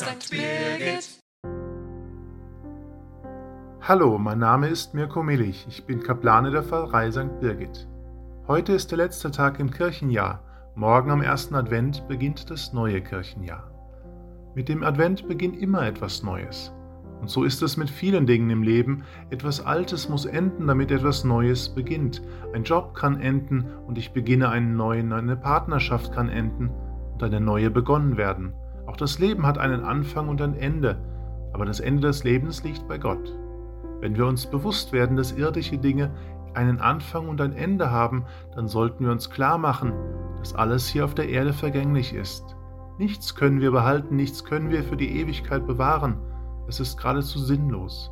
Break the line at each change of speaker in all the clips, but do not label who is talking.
St. Birgit.
Hallo, mein Name ist Mirko Millich. Ich bin Kaplane der Pfarrei St. Birgit. Heute ist der letzte Tag im Kirchenjahr. Morgen am ersten Advent beginnt das neue Kirchenjahr. Mit dem Advent beginnt immer etwas Neues. Und so ist es mit vielen Dingen im Leben. Etwas Altes muss enden, damit etwas Neues beginnt. Ein Job kann enden und ich beginne einen neuen, eine Partnerschaft kann enden und eine neue begonnen werden. Auch das Leben hat einen Anfang und ein Ende, aber das Ende des Lebens liegt bei Gott. Wenn wir uns bewusst werden, dass irdische Dinge einen Anfang und ein Ende haben, dann sollten wir uns klar machen, dass alles hier auf der Erde vergänglich ist. Nichts können wir behalten, nichts können wir für die Ewigkeit bewahren. Es ist geradezu sinnlos.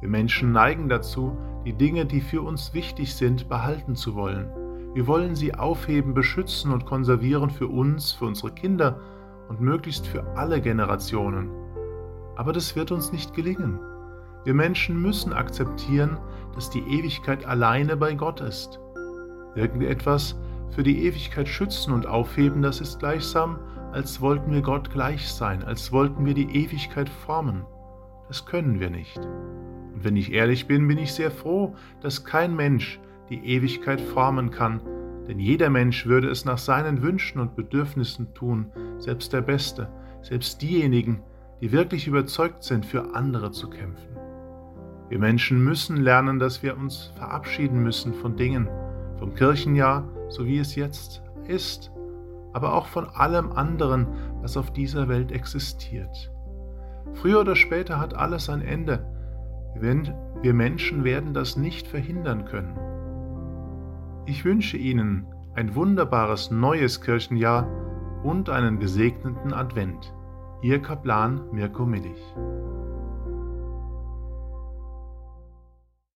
Wir Menschen neigen dazu, die Dinge, die für uns wichtig sind, behalten zu wollen. Wir wollen sie aufheben, beschützen und konservieren für uns, für unsere Kinder und möglichst für alle Generationen. Aber das wird uns nicht gelingen. Wir Menschen müssen akzeptieren, dass die Ewigkeit alleine bei Gott ist. Irgendetwas für die Ewigkeit schützen und aufheben, das ist gleichsam als wollten wir Gott gleich sein, als wollten wir die Ewigkeit formen. Das können wir nicht. Und wenn ich ehrlich bin, bin ich sehr froh, dass kein Mensch die Ewigkeit formen kann, denn jeder Mensch würde es nach seinen Wünschen und Bedürfnissen tun, selbst der Beste, selbst diejenigen, die wirklich überzeugt sind, für andere zu kämpfen. Wir Menschen müssen lernen, dass wir uns verabschieden müssen von Dingen, vom Kirchenjahr, so wie es jetzt ist, aber auch von allem anderen, was auf dieser Welt existiert. Früher oder später hat alles ein Ende. Wir Menschen werden das nicht verhindern können. Ich wünsche Ihnen ein wunderbares neues Kirchenjahr und einen gesegneten Advent. Ihr Kaplan Mirko Millich.